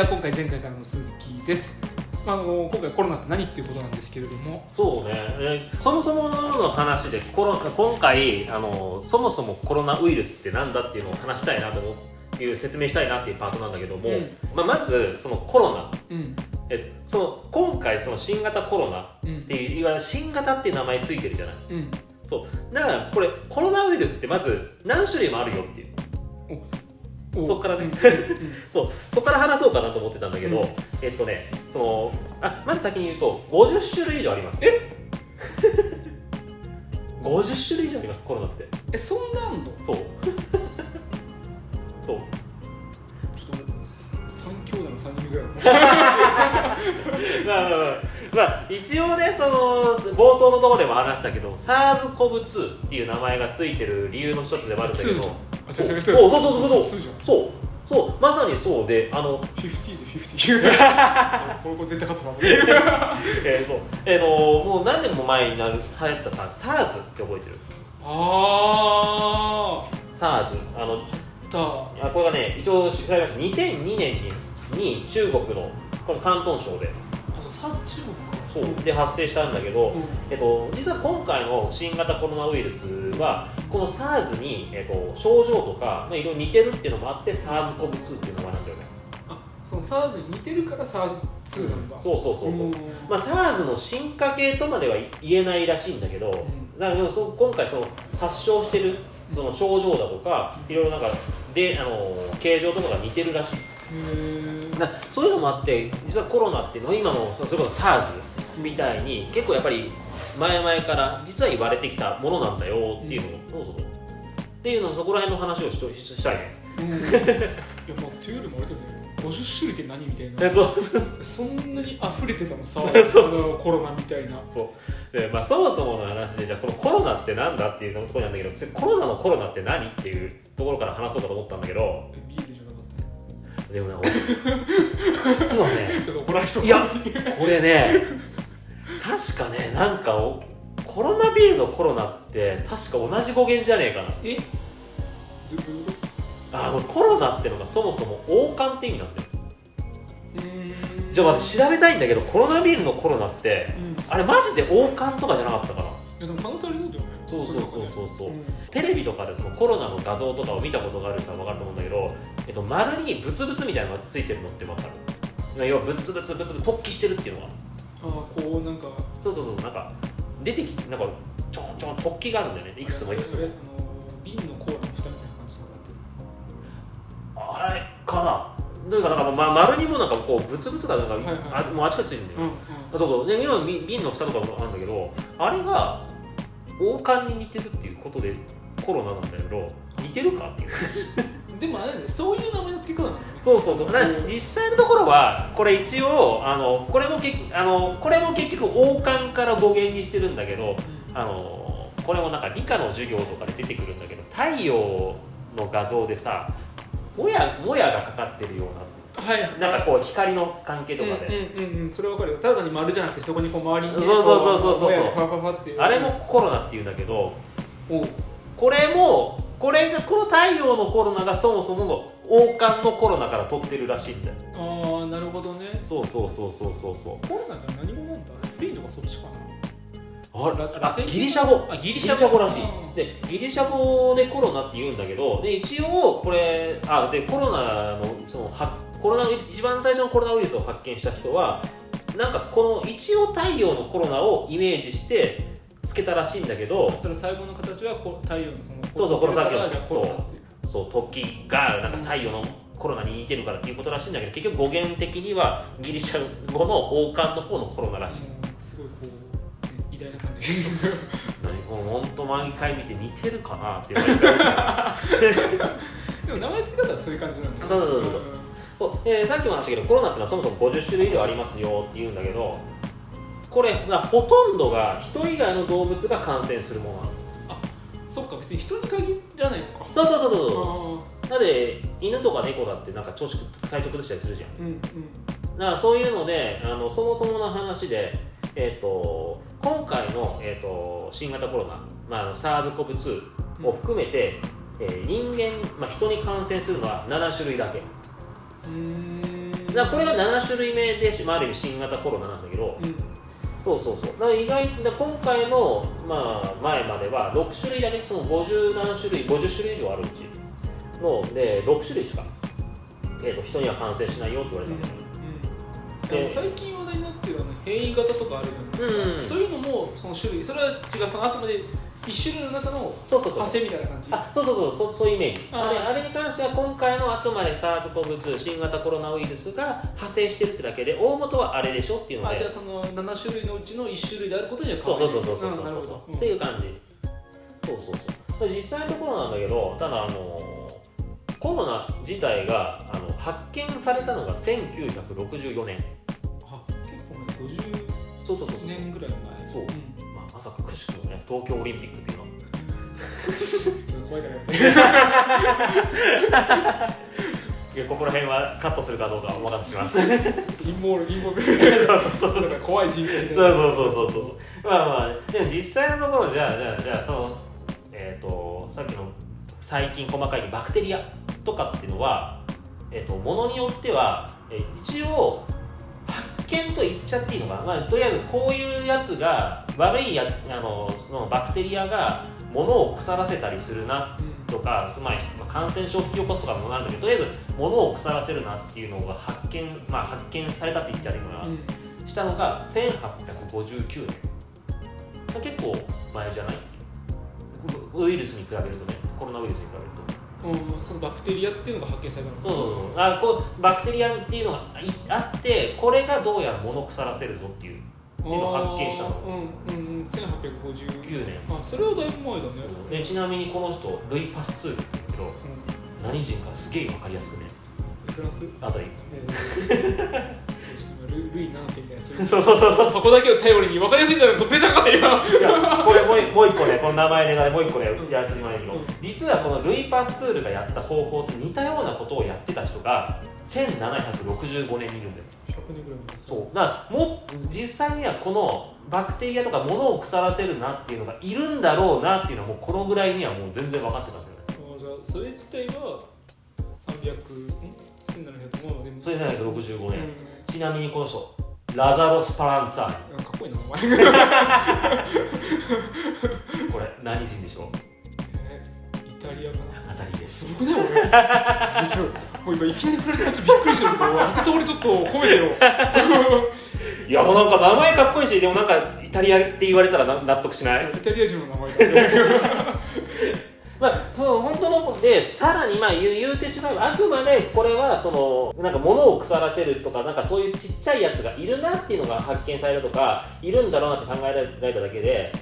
じゃあ今回前回からの鈴木です、まあ、あの今回コロナって何っていうことなんですけれども。そうね、えーそもそもの話でコロ今回あのそもそもコロナウイルスってなんだっていうのを話したいなという説明したいなっていうパートなんだけども、うん。まあ、まずそのコロナ。うん。えその今回その新型コロナっうん。ていういわゆる新型っていう名前ついてるじゃない。うん。そう。だからこれコロナウイルスってまず何種類もあるよっていう。おそっからね。う んそう。そこから話そうかなと思ってたんだけど、うん。えっとねそのあまず先に言うと50種類以上あります。え？50種類以上あります？コロナって。えそんなあんの？そう。そう。ちょっと三兄弟の三人ぐらいまあまあまあまあ。一応ねその冒頭のところでも話したけど SARS-CoV-2 っていう名前がついてる理由の一つでもあるんだけど2じゃんあ違うそうそうそうそうそう。2じゃん。そうそうまさにそうであの50で50 これこれ絶対勝つなえーそう。えーのもう何年も前になる流行ったさ SARS って覚えてる？あ SARS あのーあこれがね一応調べました。2002年にに中国のこの広東省で。たあそうさ中国で発生したんだけど、うん。えっと、実は今回の新型コロナウイルスはこの SARS に、えっと、症状とか、まあ、いろいろ似てるっていうのもあって SARS-CoV-2 っていう名前なんだよね。あその SARS に似てるから SARS2 なんだ。そうそうそうそう、んまあ、SARS の進化系とまでは言えないらしいんだけど、ん。だからそう今回その発症してるその症状だとかいろいろなんかであの形状とかが似てるらしい。へそういうのもあって実はコロナっていうのは今のそそれこそ SARS みたいに結構やっぱり前々から実は言われてきたものなんだよっていうのを、そうそうっていうのをそこら辺の話をしとししたいね。うん。いやまあというよりもあれだよね。50種類って何みたいな。そんなに溢れてたのさそう。コロナみたいな。そう。で、まあ、そもそもの話でじゃあこのコロナってなんだっていうところなんだけどコロナのコロナって何っていうところから話そうかと思ったんだけどえビールじゃなかった。でもね俺 実はねちょっと怒られそういやこれね確かねなんかおコロナビールのコロナって確か同じ語源じゃねえかな。え？どどういうこあのコロナってのがそもそも王冠って意味なんだよ。じゃあ待って調べたいんだけどコロナビールのコロナってうん。いあれマジで王冠とかじゃなかったかなやでも可能性ありそうだよねそうそう。そうそうそう。うん。テレビとかでそのコロナの画像とかを見たことがある人は分かると思うんだけど、えっと、丸にブツブツみたいなのがついてるのって分かる。要はブツブツブツブツ突起してるっていうのがあーこうなんかそうそうそうなんか出てきてなんかちょんちょん突起があるんだよね。いくつもいくつも。瓶のコーラの蓋みたいな感じになってあれかな。というかなんか、ま、丸にもなんかこうブツブツがなんか、はいはいあもうあちこちついてるんだよ、るうん。あそうそう。で今の瓶瓶の蓋とかもあるんだけどあれが王冠に似てるっていうことでコロナなんだけど似てるかっていう。うんでもあれだねそういう名前の付け方なんだねそうそうそう。だから実際のところはこれ一応あのこれもけあのこれも結局王冠から語源にしてるんだけどあのこれもなんか理科の授業とかで出てくるんだけど太陽の画像でさもやもやがかかってるようはいななんかこう光の関係とかで、うんうんうんうんそれはわかるよ。ただに丸じゃなくてそこにこう周りにねそうそうそうそうそう。あれもコロナっていうんだけどおう。これもこれがこの太陽のコロナがそもそもの王冠のコロナから取ってるらしいんだよ。ああなるほどね。そうそうそうそうそうそう。コロナって何語なんだ？スペインとかそっちかなああギリシャ語。あギギリリシャ語らしい。うんでギリシャ語でコロナって言うんだけどで一応これあでコロナのそのはコロナ一番最初のコロナウイルスを発見した人はなんかこの一応太陽のコロナをイメージしてつけたらしいんだけどそれ細胞の形はこう太陽のそのそうそうこのさっきのじゃあコロナっていう。そう。突起がなんか太陽のコロナに似てるからっていうことらしいんだけど結局語源的にはギリシャ語の王冠の方のコロナらしい。うんすごいこううん偉大な感じ。何もう本当毎回見て似てるかなって言われてる。か らでも名前付け方はそういう感じなんだよそうそうそうそうそうえーさっきも話したけどコロナってのはそもそも50種類以上ありますよって言うんだけどこれ、まあ、ほとんどが人以外の動物が感染するものなの。そっか別に人に限らないのか。そうそうそうそうあだって犬とか猫だってなんか調子体調崩したりするじゃん。ーうんうん。だからそういうのであのそもそもの話で、えー、と今回の、えー、と新型コロナ、まああの、SARS-CoV-2 を含めて、えー人間、まあ、人に感染するのは7種類だけ。うーん。だこれが7種類目で、まあ、ある意味新型コロナなんだけどうんそうそうそう。だから意外だ今回の、まあ、前までは6種類だねその50何種類50種類以上あるうちので6種類しか、えー、と人には感染しないよって言われたんだよね、あの最近話題になってるあの変異型とかあるじゃないですか、うん。そういうのもその種類それは違う。そのあくまで一種類の中の派生みたいな感じ？あそうそうそう。そうそういうイメージ。ああれあれに関しては今回のあくまで SARS-CoV-2 新型コロナウイルスが派生してるってだけで大元はあれでしょっていうので。あじゃあその7種類のうちの1種類であることには変わらない。そうそうそうそうそうそう。んなるほど。っていう感じ。そうそうそう。実際のところなんだけどただあのコロナ自体があの発見されたのが1964年。あ結構前。50そうそうそうそう、年ぐらい前。そう。うんさかくしくもね東京オリンピックっていうのは。怖 いからやここら辺はカットするかどうかはお任せします。そう陰謀陰謀そうそうだから怖い人物的そうなそうそうそう。そうまあまあでも実際のところじゃあじゃあじゃあそのえっ、とさっきの細菌細かいバクテリアとかっていうのはえっ、とものによっては、えー一応発見と言っちゃっていいのかな、まあ、とりあえずこういうやつが悪いやあのそのバクテリアが物を腐らせたりするなうん。とか、まあ感染症を引き起こすとかもなんだけどとりあえず物を腐らせるなっていうのが発見、まあ、発見されたって言っちゃっていいのかな、うんしたのが1859年。結構前じゃない？ウウイルスに比べるとねコロナウイルスに比べると。うん、そのバクテリアっていうのが発見されたの？そうそうそう。あこうバクテリアっていうのがいあってこれがどうやら物を腐らせるぞっていうう今発見したの。うんうんうん。1859 9年。あそれはだいぶ前だね。でちなみにこの人ルイ・パスツールって言うけどうん。何人かすげえ分かりやすくね。フランスあたりえー ルルイ何世みたい。なそうそうそうそう。そこだけを頼りに分かりやすいんだかかってる今いやこれもうもう一個ねこの名前でもう一個ねやらせてもらいけど、うん。実はこのルイ・パスツールがやった方法と似たようなことをやってた人が1765年にいるんだよ100年ぐらい前ですそう。だからも実際にはこのバクテリアとか物を腐らせるなっていうのがいるんだろうなっていうのはもうこのぐらいにはもう全然分かってたんだよね。あじゃあそれ自体は300ん1700もでもそれ1765うん。年、ちなみにこの人ラザロ・スパランツァーうんかっこいいなお前。ニこれ何人でしょう？えイタリアかな。当たりです。すごくない？俺。めちゃもう今いきなり振られてこっちびっくりしてるけど当てた俺ちょっと褒めてよ。いやもうなんか名前かっこいいしでもなんかイタリアって言われたらな納得しない？イタリア人の名前だね まあ、その本当のでさらにまあ言う言うてしまえばあくまでこれはそのなんか物を腐らせるとかなんかそういうちっちゃいやつがいるなっていうのが発見されたとかいるんだろうなって考えられただけで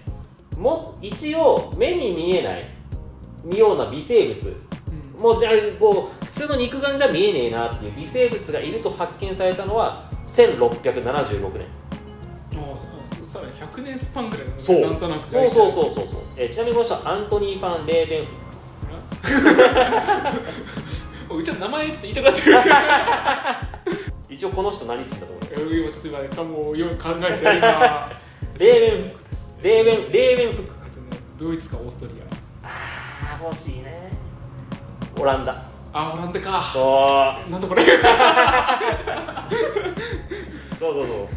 も一応目に見えないような微生物。うん。もうでこ通の肉眼じゃ見えねえなっていう微生物がいると発見されたのは1676年。ああそさらに100年スパンぐらいだねそう。なんとなくそうそうそうそうそう、えーちなみにこの人はアントニー・ファン・レーベンフう うちは名前ちょっと言いたくなってる。一応この人何人だと思う今ちょっと今ねもうよく考えてた今 レーベンフックですレーベンレーベンフック。ドイツかオーストリア。ああ欲しいね。オランダあオランダか。そう。なんだこれ。そうそうそ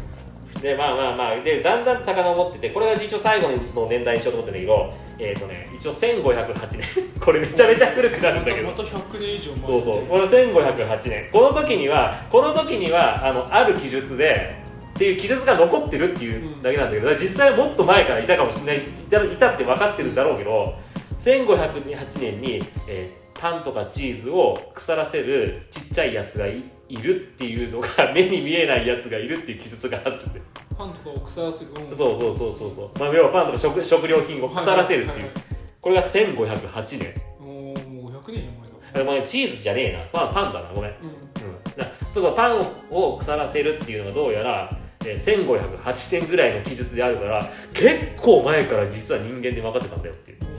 う。でまあまあまあ。でだんだんと遡っててこれが一応最後の年代にしようと思ってんだけどえっ、とね一応1508年。これめちゃめちゃ古くなるんだけど。またまた100年以上前そうそう。これ1508年。この時にはこの時にはあのある記述でっていう記述が残ってるっていうだけなんだけど、実際はもっと前からいたかもしれない。いたいたって分かってるんだろうけど1508年に、えーパンとかチーズを腐らせるちっちゃいやつがいいるっていうのが目に見えないやつがいるっていう記述があるんで。パンとかを腐らせる。うんそうそうそうそうそう、まあ、要はパンとか食食料品を腐らせるっていう、これが1508年。おーもう100年以上前だ。あごめんチーズじゃねえな。パンパンだなごめん。うん。うん、だそうそうパンを腐らせるっていうのがどうやら、えー1508年ぐらいの記述であるから結構前から実は人間で分かってたんだよっていう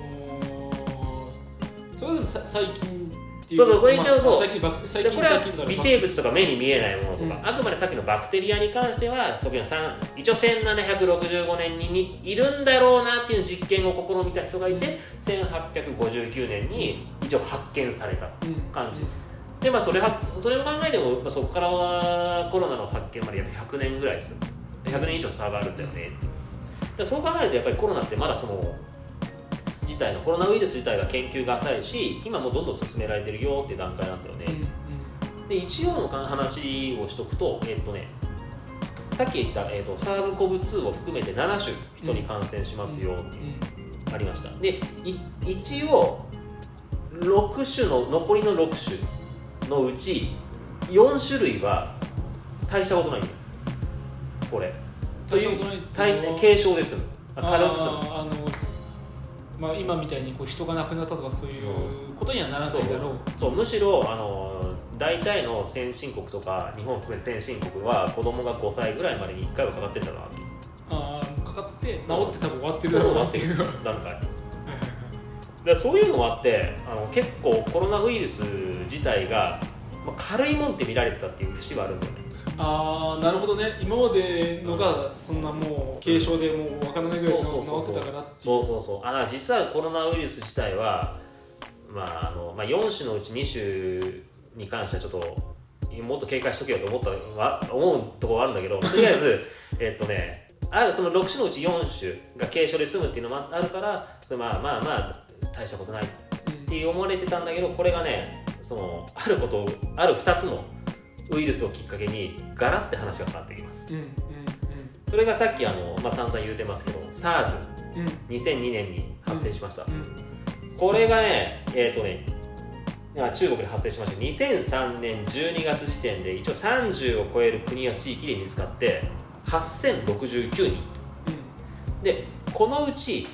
それでもさ最近っていうそうそうこれ一応そう。まあ最近バク最近でこれは微生物とか目に見えないものとか、うん。あくまでさっきのバクテリアに関してはそこに三一応1765年にいるんだろうなっていう実験を試みた人がいて、1859年に一応発見されたうん感じ。でまあそれはそれを考えても、まあ、そこからはコロナの発見までやっぱ100年ぐらいです100年以上差があるんだよねでそう考えるとやっぱりコロナってまだその自体のコロナウイルス自体が研究が浅いし今もどんどん進められてるよっていう段階なんだよね、で一応の話をしとくとえっとねさっき言った、えーと、SARS-CoV-2 を含めて7種人に感染しますよっていう、ありました。で一応6種の残りの6種のうち4種類は大したことないんだよ。これ。とない大して軽症です。軽くするあのまあ、今みたいにこう人が亡くなったとかそういうことにはならないだろう。そうむしろあの大体の先進国とか日本含め先進国は子供が5歳ぐらいまでに1回はかかってるんだなってああかかって治って多分終わってるだろうなっていう。段階 だそういうのもあってあの結構コロナウイルス自体が、まあ、軽いもんって見られてたっていう節はあるんだよねああなるほどね。今までのがそんなもう軽症でもう分からないぐらい治ってたからそうそうそう。あ実はコロナウイルス自体はまああのまあ、4種のうち2種に関してはちょっともっと警戒しとけよと思ったわ思うところはあるんだけどとりあえず えっとねあるその6種のうち4種が軽症で済むっていうのもあるからそれまあまあまあ大したことないって思われてたんだけどこれがねそのあることある2つのウイルスをきっかけにガラッて話が変わってきます、うんうんうん、それがさっきあの、まあ、散々言うてますけど SARS2002、うん、年に発生しました、これがねえっ、ー、とね中国で発生しました2003年12月時点で一応30を超える国や地域で見つかって8069人、うん、でこのうち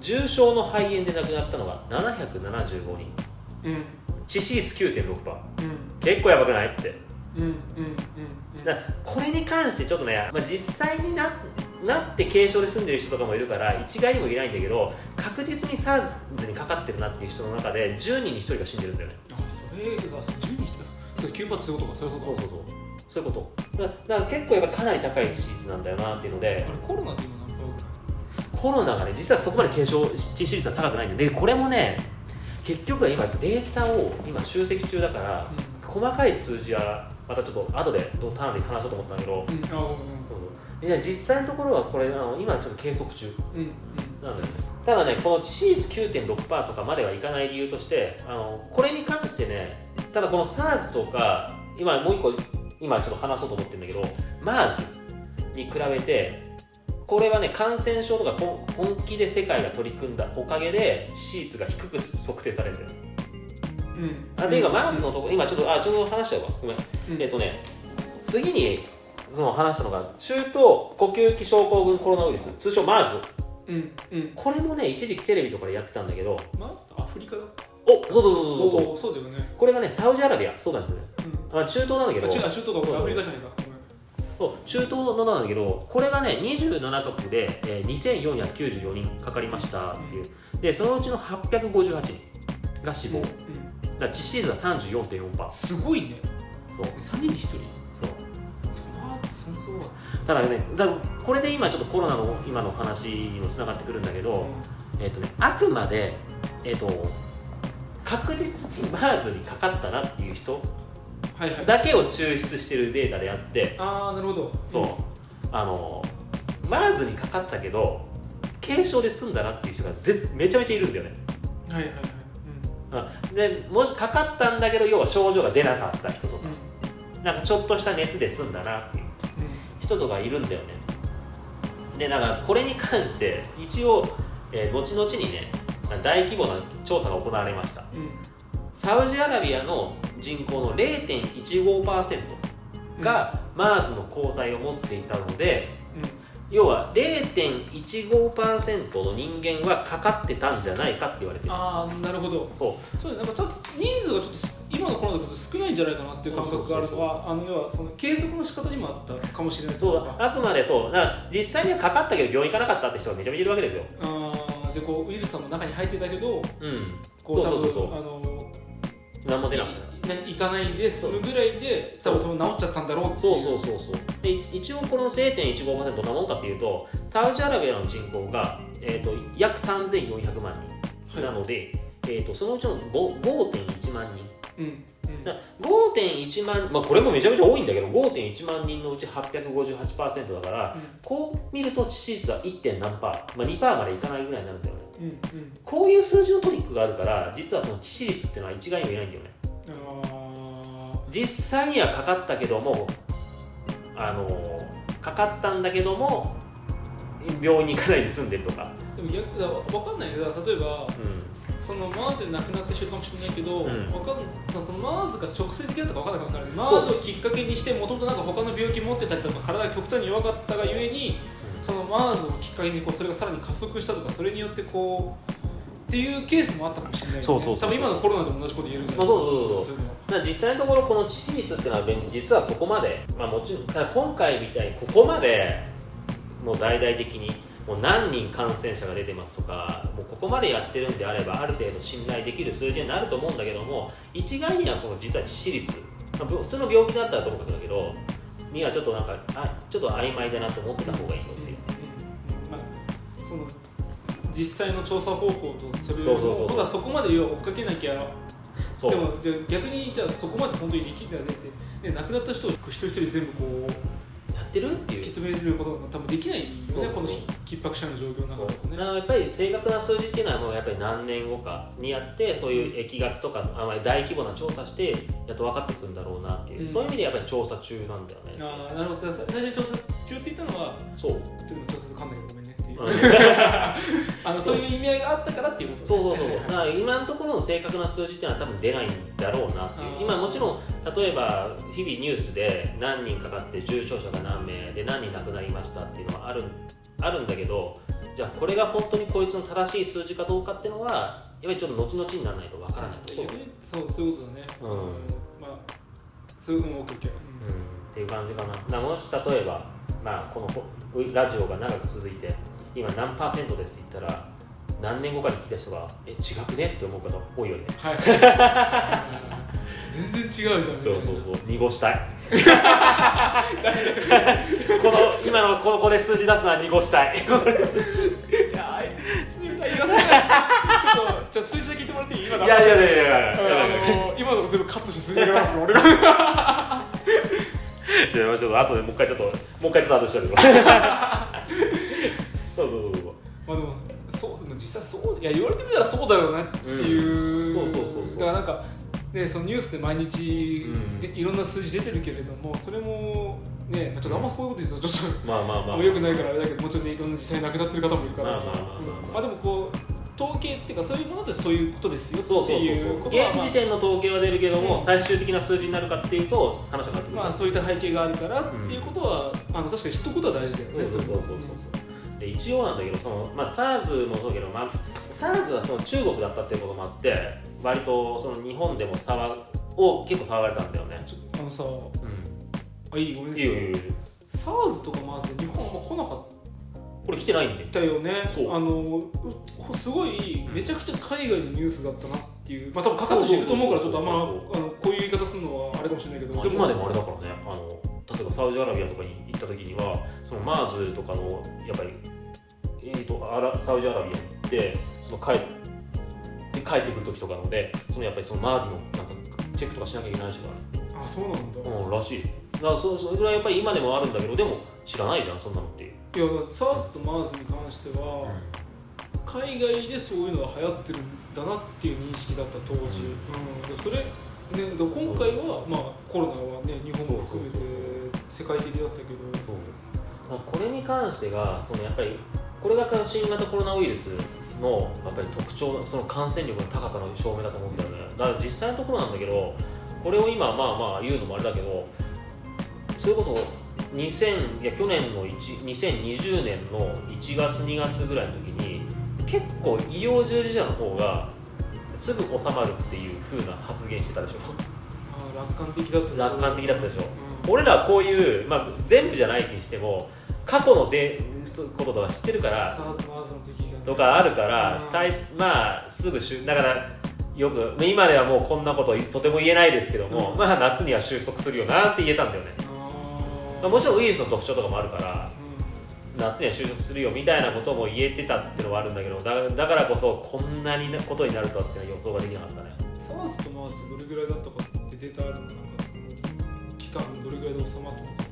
重症の肺炎で亡くなったのが775人、うん、致死率9.6%、うん、結構やばくないっつってうんうんうんうん、だこれに関してちょっとね、まあ、実際にななって軽症で住んでる人とかもいるから一概にもいないんだけど確実に SARS にかかってるなっていう人の中で10人に1人が死んでるんだよね。あそれさ10人それ9発そういうこと？かそうそうそうそう。そういうこと。だだから結構やっぱかなり高い致死率なんだよなっていうのであれコロナって今何コロナがね実はそこまで軽症致死率は高くないんででこれもね結局は今データを今集積中だから、うん、細かい数字はまたちょっと後でターンで話そうと思ったんだけど、うん、あいや実際のところはこれあの今ちょっと計測中。なんだよね、ただねこの致死率9.6%とかまではいかない理由としてあのこれに関してねただこの SARS とか今もう一個今ちょっと話そうと思ってるんだけど MERS に比べてこれはね感染症とか本気で世界が取り組んだおかげで致死率が低く測定されてるうん、あていうか、マウスのところ、今ちょっと、あ、ちょうど話しちゃうわ。ごめん。うん、えっとね、次にその話したのが中東呼吸器症候群コロナウイルス通称 MERS、うんうん、これもね一時期テレビとかでやってたんだけど MERS アフリカだおそうそうそうそうそう。だよね。これがねサウジアラビア。そうなんですよね、うん、あ中東なんだけど。中中東かアフリカじゃないか。そう中東のなんだけどこれがね27カ国で、えー、2494人かかりましたっていう、うん、でそのうちの858人が死亡、うん、だ致死率が34.4%すごいね。そう。3人に1人？そう。ただねだこれで今ちょっとコロナの今の話にもつながってくるんだけど、うん、えーとね、あくまで、えーと、確実に MERS にかかったなっていう人だけを抽出してるデータであって、ああなるほど。そう、あの MERS にかかったけど軽症で済んだなっていう人がぜめちゃめちゃいるんだよね。はいはいはい、うん、でもしかかったんだけど要は症状が出なかった人とか、うん、なんかちょっとした熱で済んだなっていう。人とかいるんだよね。でだからこれに関して一応、えー、後々にね大規模な調査が行われました、うん、サウジアラビアの人口の0.15%が MERS の抗体を持っていたので、うん、要は0.15%の人間はかかってたんじゃないかって言われてる。ああなるほど。そう。そうなんかちょっと人数がちょっと今のコロナだと少ないんじゃないかなっていう感覚があるのはあの要はその計測の仕方にもあったかもしれないそうあくまでそうだから実際にはかかったけど病院行かなかったって人がめちゃめちゃいるわけですよ。あでこうウイルスさんの中に入ってたけど、うん、こうそうそうそうあの何も出なく行かないで済むぐらいで多分その治っちゃったんだろうっていう。そうそうそうそう。で一応この0.15%どんなもんかっていうとサウジアラビアの人口が、えーと、約3400万人なので、はい、えーと、そのうちの5.1万人。うんだから5.1万、まあ、これもめちゃめちゃ多いんだけど5.1万人のうち858%だからこう見ると致死率は 1. 点何パー、まあ、2%パーまでいかないぐらいになるんだよね。うんうん。こういう数字のトリックがあるから実はその致死率っていうのは一概には言えないんだよね。あ実際にはかかったけどもあのかかったんだけども病院に行かないで済んでるとか、ーでも逆だ分かんないよ。だから例えばうその MERS で亡くなった人いるかもしれないけど、うん。わかんその MERS が直接的だったか分かんないかもしれない。そう。MERS をきっかけにしてもともと他の病気持ってたりとか体が極端に弱かったがゆえにその MERS をきっかけにこうそれがさらに加速したとかそれによってこうっていうケースもあったかもしれないよね。そうそうそう多分今のコロナでも同じこと言えるんじゃまあないそうそうそう。いう実際のところこの致死率っていうのは。実はそこまで、まあ、もちろんただ今回みたいにここまでもう大々的にもう何人感染者が出てますとかもうここまでやってるんであればある程度信頼できる数字になると思うんだけども一概にはこの実は致死率、まあ普通の病気だったらともかくだけどにはちょっとなんかあちょっと曖昧だなと思ってた方がいいよっていう。まあ、その実際の調査方法とそれをそうそうそうそう。ただそこまで追っかけなきゃ。でもで逆にじゃあそこまで本当に力んだぜって、ね、亡くなった人を一人一人全部こうやってるっていう。突き詰めることが多分できないよねこの逼迫者の状況の中だとね。やっぱり正確な数字っていうのはもうやっぱり何年後かにやってそういう疫学とかあまり大規模な調査してやっと分かってくるんだろうなっていう、うん。そういう意味でやっぱり調査中なんだよね。ああなるほど。最初に調査中って言ったのはそう。ちょっと調査かんないけどごめんねあのそういう意味合いがあったからっていうことそうそうそう。はいだから今のところの正確な数字っていうのは多分出ないんだろうなっていう。今もちろん例えば日々ニュースで何人かかって重症者が何名で何人亡くなりましたっていうのはあるあるんだけどじゃあこれが本当にこいつの正しい数字かどうかっていうのはやっぱりちょっと後々にならないとわからないところ、そうそういうことだね。うん。まあそういうのも OK うん、っていう感じかな。なもし例えば、まあ、このこラジオが長く続いて、今何パーセントですって言ったら、何年後かに聞いた人が、え、違くね？って思う方多いよね。はい全然違うじゃんそうそうそう、濁したい。この今のここで数字出すのは濁したい。いやーあえて冷たい言わせないちょっと数字だけ言ってもらっていい？今いやいやいやいやいやあの今のとこ全部カットして数字だけ出すの俺がじゃあちょっと後でもう一回ちょっともう一回ちょっと後でしゃべるわ。そうそうそうそう。まあでもそう実際そういや言われてみたらそうだよねっていう、うんそうそうそうそうだからなんかねそのニュースで毎日、ういろんな数字出てるけれどもそれもねまあちょっとあんまこういうこと言うとちょっとまあまあまあ。よくないからあれだけどもうちょっといろんな実際亡くなってる方もいるから。まあでもこう統計っていうかそういうものとしてそういうことですよ。ってそうそうそう。いう現時点の統計は出るけども、うん最終的な数字になるかっていうと話が変わってくる、まあそういった背景があるからっていうことは、あの確かに知っておくことは大事だよね。そうそうそうそうそうで一応なんだけどその、まあ、SARS もそうだけど、まあ、SARS はその中国だったっていうこともあって割とその日本でも騒を結構騒がれたんだよね、ちょっとあのさうあいい？ごめんん、ね。いいよいいよいいよ。SARS とかまず日本あんま来なかっこれ来てないんで。たよね。そう。あのうすごいめちゃくちゃ海外のニュースだったなっていう。まあ多分かかった人いると思うからちょっとあんまあのこういう言い方するのはあれかもしれないけど、まあ、今でもあれだからね。あの例えばサウジアラビアとかに行った時にはその MERS とかのやっぱり、えー、とアラサウジアラビアに行ってその帰で帰ってくる時とかのでそのやっぱりその MERS のなんかチェックとかしなきゃいけないしからあそうなんだ、うんらしい。だからそそれぐらいやっぱり今でもあるんだけどでも知らないじゃんそんなのっていう、いや SARS と MERS に関しては、海外でそういうのが流行ってるんだなっていう認識だった当時、うん。でそれ、ね、で今回は、まあ、コロナはね日本も含めて世界的だったけど。そう。これに関してがそのやっぱりこれが新型コロナウイルスのやっぱり特徴その感染力の高さの証明だと思うんだよね。だから実際のところなんだけどこれを今まあまあ言うのもあれだけどそれこそ2000いや去年の1 2020年の1月2月ぐらいの時に結構医療従事者の方がすぐ収まるっていう風な発言してたでしょ。あ楽観的だった楽観的だったでしょ。うん。俺らはこういう、まあ、全部じゃないにしても過去のでこととか知ってるからとかあるからうん。大しまあすぐしゅだからよく今ではもうこんなこととても言えないですけども、うん。まあ夏には収束するよなって言えたんだよね、まあ、もちろんウイルスの特徴とかもあるからうん。夏には収束するよみたいなことも言えてたっていうのはあるんだけどだだからこそこんなになことになるとはっていうのは予想ができなかったね。SARS と MERS ってどれぐらいだったかってデータあるの？なんか期間どれぐらいで収まったの？か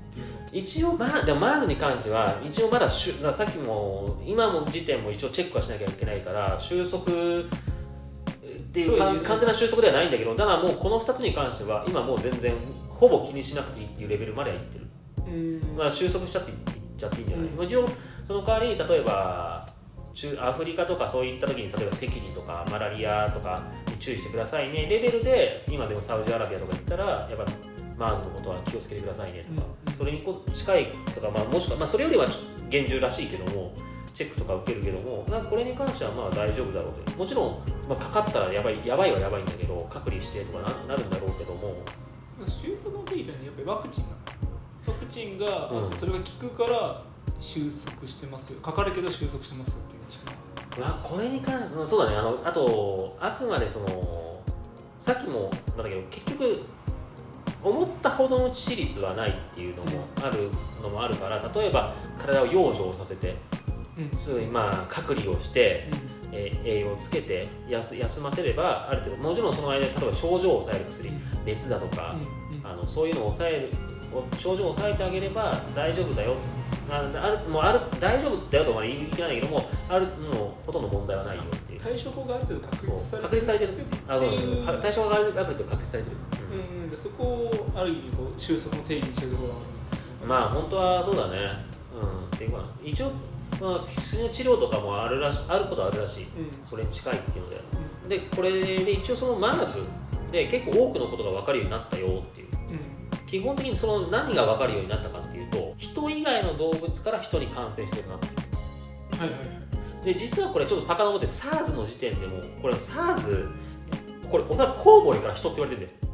一応まあでもマーズに関しては一応まだしゅだからさっきも今の時点も一応チェックはしなきゃいけないから収束っていうかそういう完全な収束ではないんだけどただもうこの2つに関しては今もう全然ほぼ気にしなくていいっていうレベルまではいってる、うんまあ、収束しちゃっていっちゃっていいんじゃない、うんもちろんその代わり例えば中アフリカとかそういった時に例えば赤痢とかマラリアとかに注意してくださいねレベルで今でもサウジアラビアとか行ったらやっぱマーズのことは気をつけてくださいねとか、うん。それに近いとか、まあ、もしくは、まあ、それよりは厳重らしいけどもチェックとか受けるけどもなんかこれに関してはまあ大丈夫だろうと。もちろん、まあ、かかったらやばいやばいはやばいんだけど隔離してとかななるんだろうけども。収束の定義というのはやっぱりワクチンワクチンが、うん。それが効くから収束してますかかるけど収束してますっていう認識なのまあこれに関してそうだね。あのあとあくまでそのさっきもなんだけど結局思ったほどの致死率はないっていうのもあるのもあるから例えば体を養生させてうん。すぐにまあ隔離をして、えー栄養をつけて休休ませればある程度もちろんその間に例えば症状を抑える薬熱だとか、あのそういうのを抑える症状を抑えてあげれば大丈夫だよ。ああるもうある大丈夫だよとは言い切らないけどもあるもうほとんど問題はないよ対処法がある程度確立されて確立されてる。あって対象があるある程度確立されてる、うん。うん、でそこをある意味こう収束の定義にしてるところまあ本当はそうだね。うん。っていうか一応、まあ、薬の治療とかもあるらしあることはあるらしい。うん。それに近いっていうので。でこれで一応そのマーズで結構多くのことが分かるようになったよっていう。うん。基本的にその何が分かるようになったかっていうと人以外の動物から人に感染してるなっていう。はいはいはいで実はこれちょっと遡って SARS の時点でもこれ SARS これおそらくコウモリから人って言われてるんだよ。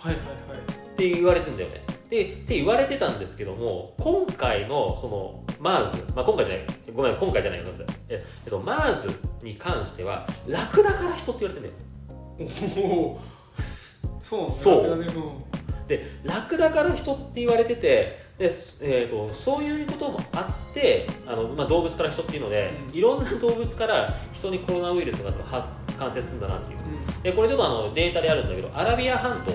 はいはいはい。って言われてんだよね。でって言われてたんですけども今回のその MERS、まあ、今回じゃないごめん今回じゃないごめんなさい。ええっと MERS に関してはラクダから人って言われてんだよ。おお。そうなんだ。そう。ね。でラクダから人って言われててで、えー、とそういうこともあってあの、まあ、動物から人っていうので、うん。いろんな動物から人にコロナウイルスがは感染するんだなっていう。うん。でこれちょっとあのデータであるんだけどアラビア半島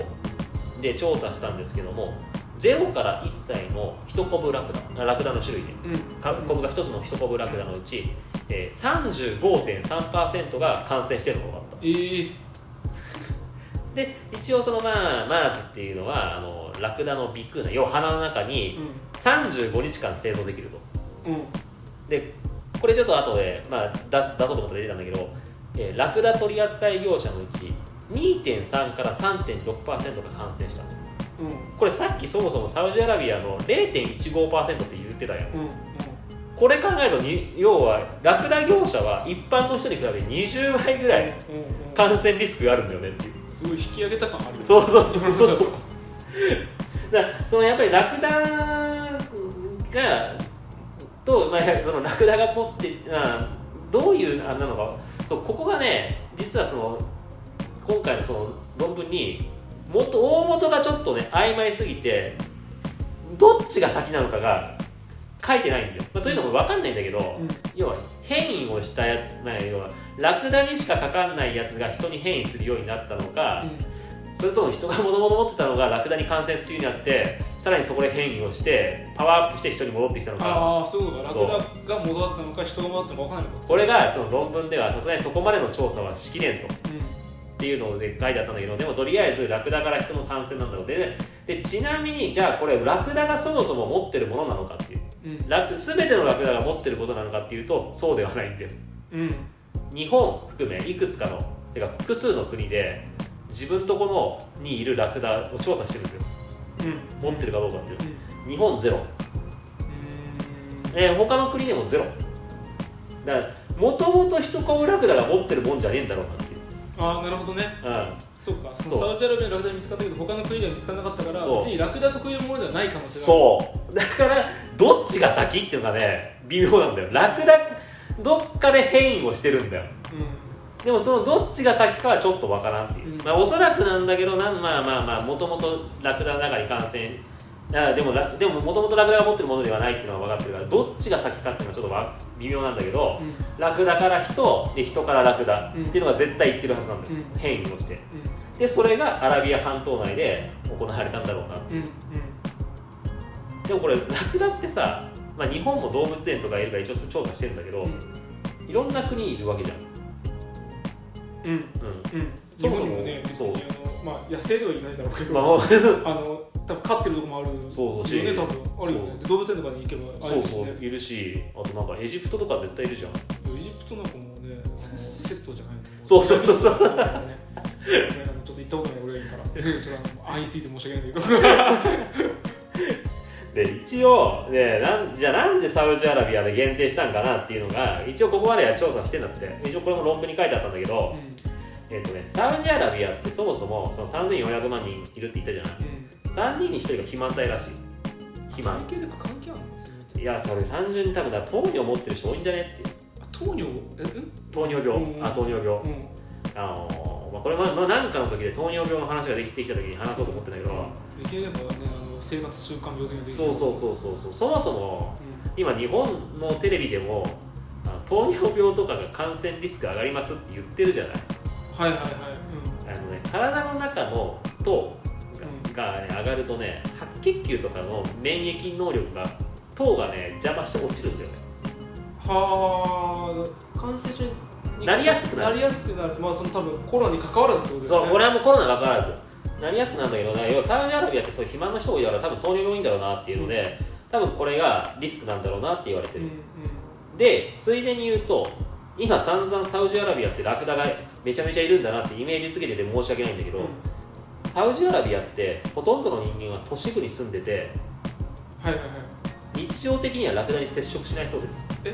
で調査したんですけども0から1歳の1コブラクダあラクダの種類でうん。かコブが1つの1コブラクダのうち、えー、35.3%が感染しているのが分かった。えー、で一応そのまあマーズっていうのはあのラクダの鼻腔内要は鼻の中にう35日間生存できると。んうん。でこれちょっと後で、まあ、出す出そうと思って出たんだけど、えーラクダ取扱業者のうち2.3から3.6%が感染した。うん。これさっきそもそもサウジアラビアの0.15%って言ってたようん。うん。これ考えるとに要はラクダ業者は一般の人に比べて20倍ぐらい感染リスクがあるんだよねっていう。すごい引き上げた感あるよそうそう。そうそうそう だそのやっぱりラクダがと、まあ、そのラクダが持ってあどういうあれなのかそうここがね実はその今回のその論文にもっと大元がちょっとね曖昧すぎてどっちが先なのかが書いてないんだよ、まあ、というのも分かんないんだけど、うん。要は変異をしたやつ、まあ、要はラクダにしかかかんないやつが人に変異するようになったのか、それとも人がもともと持ってたのがラクダに感染するようになってさらにそこで変異をしてパワーアップして人に戻ってきたのか。ああそういうこと。かラクダが戻ったのか人が戻ったのか分からないこれがその論文ではさすがにそこまでの調査はしきれんと。っうていうので書いてあったんだけどでもとりあえずラクダから人の感染なんだろう。ででちなみにじゃあこれラクダがそもそも持ってるものなのかっていう。んうん。ラク全てのラクダが持ってることなのかっていうとそうではないんだよ。うん。日本含めいくつかのてか複数の国で自分とこのにいるラクダを調査してるんですよ。うん。持ってるかどうかっていう。うん。日本ゼロ。えー他の国でもゼロ。だからもともと一コブラクダが持ってるもんじゃねえんだろうなっていう、ああなるほどね。うん、そうか。そのサウジアラビアのラクダ見つかったけど他の国では見つからなかったから別にラクダ特有のものではない可能性がある。そう。だからどっちが先っていうのがね微妙なんだよ。ラクダどっかで変異をしてるんだよでもそのどっちが先かはちょっとわからんっていう、うん。まあ、おそらくなんだけどなんまあまあまあもともとラクダの中に感染いやでもらでももともとラクダが持ってるものではないっていうのは分かってるからどっちが先かっていうのはちょっとわ微妙なんだけど、うん。ラクダから人で人からラクダ。うん。っていうのが絶対言ってるはずなんだよ、うん。変異として。でそれがアラビア半島内で行われたんだろうなう。ん。うん。でもこれラクダってさ、まあ、日本も動物園とかいるから一応調査してるんだけど、いろんな国いるわけじゃん、うん。うん。ううん。そもそも日本にもね別にあのまあ野生ではいないだろうけん、ど、まあ の多分飼ってるとこもあるそうそう。しよね多分。あるよね。動物園とかに行けばあそうそうるしねいるしあとなんかエジプトとか絶対いるじゃん。エジプトなんかもねあのセットじゃないの。そうそうそうそう。ちょっと行ったことない俺がいいから。ちょっとあの安易すぎて申し訳ないんだけど で一応でなんじゃあなんでサウジアラビアで限定したんかなっていうのが一応ここまでは調査してんだって。一応これも論文に書いてあったんだけど、えっとね、サウジアラビアってそもそもその3400万人いるって言ったじゃない？うん。3人に1人が肥満体らしい。肥満。体型とか関係あるのいやこれ単純に多分だ糖尿持ってる人多いんじゃねっていう。あ糖尿？えうん？糖尿病、うん。あ糖尿病。うん。あのーまあ、これもまあ何かの時で糖尿病の話ができてきた時に話そうと思ってんだけど、できればねあの生活習慣病的なそうそうそうそうそう。そもそも今日本のテレビでも糖尿病とかが感染リスク上がりますって言ってるじゃない。はいはいはい。あの、ね、体の中の糖うが、ね、上がるとね白血球とかの免疫能力が糖がね邪魔して落ちるんだよね。んはあ感染症になりやすくなる。なりやすくなる。まあその多分コロナに関わらずってことですよね。そうこれはもうコロナが関わらず。なりやすくなるんだけどね。要はサウジアラビアってそういう肥満の人多いから多分糖尿病多いんだろうなっていうので多分これがリスクなんだろうなって言われてる、うんうん。でついでに言うと今散々サウジアラビアってラクダがめちゃめちゃいるんだなってイメージつけてて申し訳ないんだけど、うん。サウジアラビアってほとんどの人間は都市部に住んでてはいはいはい。日常的にはラクダに接触しないそうです。街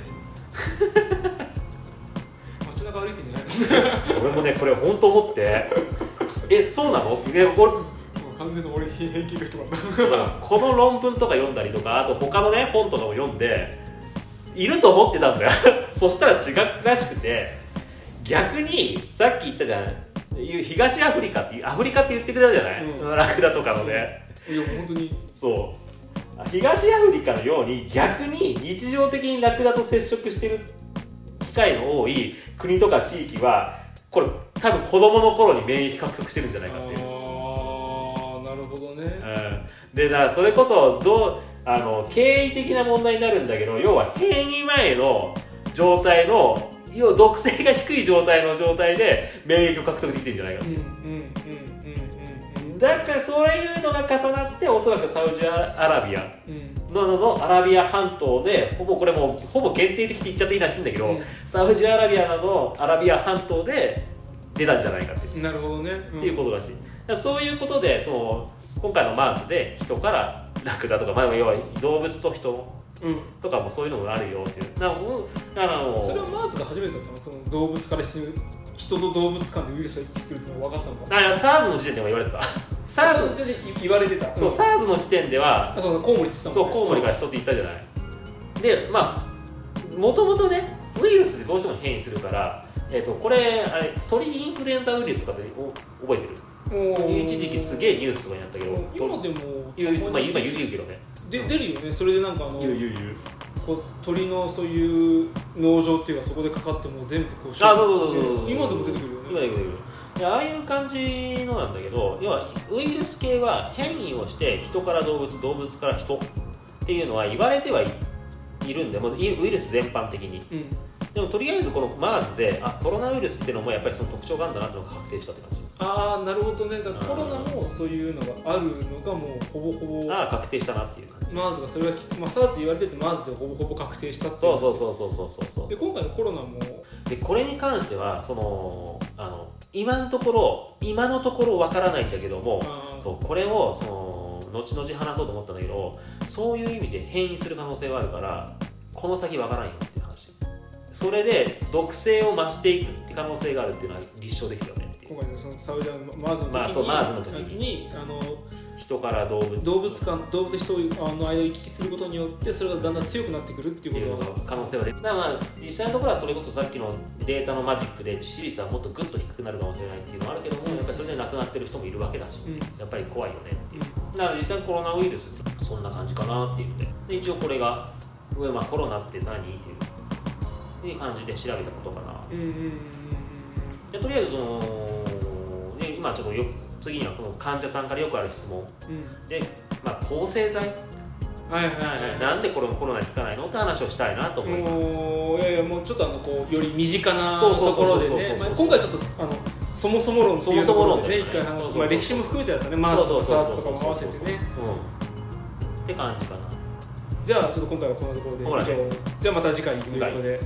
中歩いてんじゃないの？俺もねこれ本当思って。えそうなの？ね俺完全に俺に平気の人だったこの論文とか読んだりとかあと他のね本とかも読んでいると思ってたんだよ。そしたら違うらしくて逆にさっき言ったじゃん。東アフリカってアフリカって言ってくれたじゃない、うん。ラクダとかのね、いや本当に。そう。東アフリカのように逆に日常的にラクダと接触してる機会の多い国とか地域はこれ多分子供の頃に免疫獲得してるんじゃないかっていう。ああなるほどね。うん。でだからそれこそどうあの経緯的な問題になるんだけど要は変異前の状態の要は毒性が低い状態の状態で免疫を獲得できてるんじゃないかうんう。んうんうんうんだからそういうのが重なっておそらくサウジアラビア。うん。のののアラビア半島でほぼこれもうほぼ限定的って言っちゃっていいらしいんだけど、うん。サウジアラビアなどアラビア半島で出たんじゃないかってなるほどね。っていうことらしい、そういうことでその今回のマーズで人からラクダとか、まあ、要は動物と人うん。とかもそういうのがあるよっていう。だからもうそれはマーズが初めてだったの？その動物から人に人と動物間でウイルスが行き来するって分かったのか。あ SARS の時点でも言われてた。SARS 全然言われてた。そう SARS の時点ではあそうコウモリって言ってたそうもんね。コウモリから人って言ったじゃない。でまあもともとねウイルスでどうしても変異するから、えー、とこれあれ鳥インフルエンザウイルスとかってお覚えてる？もう一時期すげえニュースとかになったけど今でも言う、まあ、今言うけどね。で出るよね。それでなんかあの言う言うこう鳥のそういう農場っていうかそこでかかっても全部こうあそうそうそうそう。そう今でも出てくるよね。今出てくるでああいう感じのなんだけど要はウイルス系は変異をして人から動物動物から人っていうのは言われてはいいるんでもうウイルス全般的に。うん。でもとりあえずこの MERS であコロナウイルスっていうのもやっぱりその特徴があるんだなっていうのが確定したって感じ。ああなるほどね。だからコロナうんもそういうのがあるのがもうほぼほぼああ確定したなっていう感じマーズがそれは、まあ、SARS 言われてて MERS でほぼほぼ確定したっていそうそうそうそうそうそうそう。で今回のコロナも。でこれに関してはそのあの今のところ今のところわからないんだけどもそうこれをその後々話そうと思ったんだけどそういう意味で変異する可能性はあるからこの先わからんよっていう話。それで毒性を増していくって可能性があるっていうのは立証できるよねっていう。今回のそのサウジアラビアマーズの時に,、まあそうマーズの時にあの人から動物動物間動物と人あの間を行き来することによってそれがだんだん強くなってくるっていうことがが可能性はでだからまあ実際のところはそれこそさっきのデータのマジックで致死率はもっとぐっと低くなるかもしれないっていうのはあるけどもやっぱりそれで亡くなってる人もいるわけだしうん。やっぱり怖いよねっていう。うん。だから実際コロナウイルスってそんな感じかなっていうのでで一応これが、まあ、コロナって何っていう。っていう感じで調べたことかな。うんうんうんでとりあえずその、ね、今ちょっとよ次にはこの患者さんからよくある質問。うん。うんで、まあ、抗生剤、はいはいはい。なんでこれコロナに効かないの？って話をしたいなと思います。いやいやもうちょっとあのこうより身近なところで今回ちょっとあのそもそも論っていうところでね一そもそも論だよね回話まあ、歴史も含めてだったね。マーズとかそう SARS そうそうそう。とかも合わせてね。うん。って感じかな。じゃあちょっと今回はこのところで。以ほら。上。じゃあまた次回ということで